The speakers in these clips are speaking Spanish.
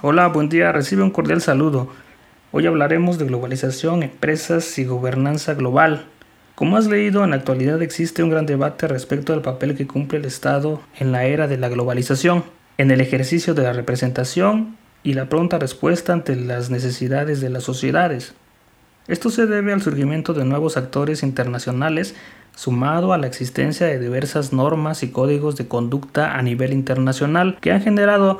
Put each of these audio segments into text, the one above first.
Hola, buen día, recibe un cordial saludo. Hoy hablaremos de globalización, empresas y gobernanza global. Como has leído, en la actualidad existe un gran debate respecto al papel que cumple el Estado en la era de la globalización, en el ejercicio de la representación y la pronta respuesta ante las necesidades de las sociedades. Esto se debe al surgimiento de nuevos actores internacionales sumado a la existencia de diversas normas y códigos de conducta a nivel internacional que han generado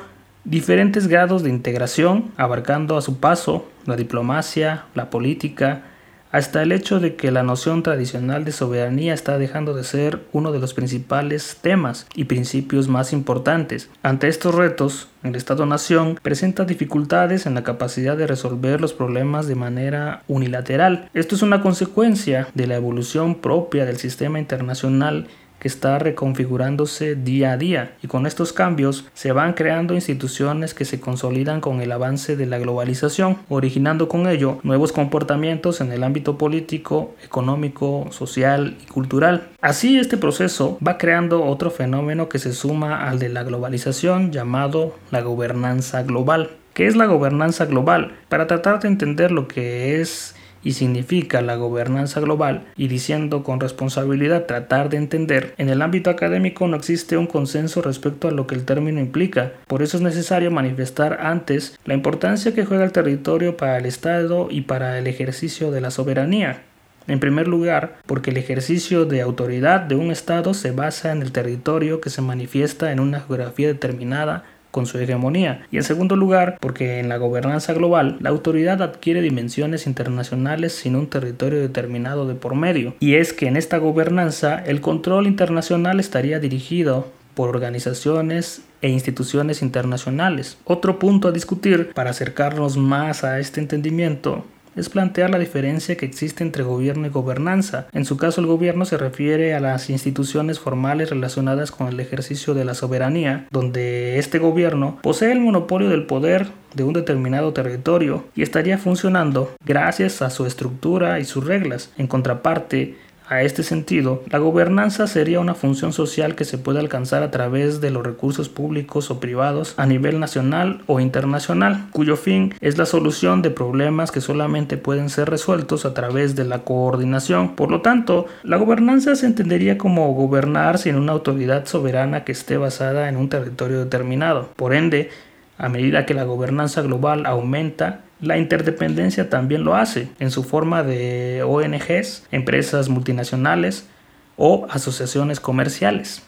diferentes grados de integración, abarcando a su paso la diplomacia, la política, hasta el hecho de que la noción tradicional de soberanía está dejando de ser uno de los principales temas y principios más importantes. Ante estos retos, el Estado-Nación presenta dificultades en la capacidad de resolver los problemas de manera unilateral. Esto es una consecuencia de la evolución propia del sistema internacional que está reconfigurándose día a día y con estos cambios se van creando instituciones que se consolidan con el avance de la globalización, originando con ello nuevos comportamientos en el ámbito político, económico, social y cultural. Así este proceso va creando otro fenómeno que se suma al de la globalización llamado la gobernanza global. ¿Qué es la gobernanza global? Para tratar de entender lo que es y significa la gobernanza global y diciendo con responsabilidad tratar de entender, en el ámbito académico no existe un consenso respecto a lo que el término implica. Por eso es necesario manifestar antes la importancia que juega el territorio para el Estado y para el ejercicio de la soberanía. En primer lugar, porque el ejercicio de autoridad de un Estado se basa en el territorio que se manifiesta en una geografía determinada con su hegemonía. Y en segundo lugar, porque en la gobernanza global la autoridad adquiere dimensiones internacionales sin un territorio determinado de por medio. Y es que en esta gobernanza el control internacional estaría dirigido por organizaciones e instituciones internacionales. Otro punto a discutir para acercarnos más a este entendimiento es plantear la diferencia que existe entre gobierno y gobernanza. En su caso, el gobierno se refiere a las instituciones formales relacionadas con el ejercicio de la soberanía, donde este gobierno posee el monopolio del poder de un determinado territorio y estaría funcionando gracias a su estructura y sus reglas. En contraparte, a este sentido, la gobernanza sería una función social que se puede alcanzar a través de los recursos públicos o privados a nivel nacional o internacional, cuyo fin es la solución de problemas que solamente pueden ser resueltos a través de la coordinación. Por lo tanto, la gobernanza se entendería como gobernar sin una autoridad soberana que esté basada en un territorio determinado. Por ende, a medida que la gobernanza global aumenta, la interdependencia también lo hace en su forma de ONGs, empresas multinacionales o asociaciones comerciales.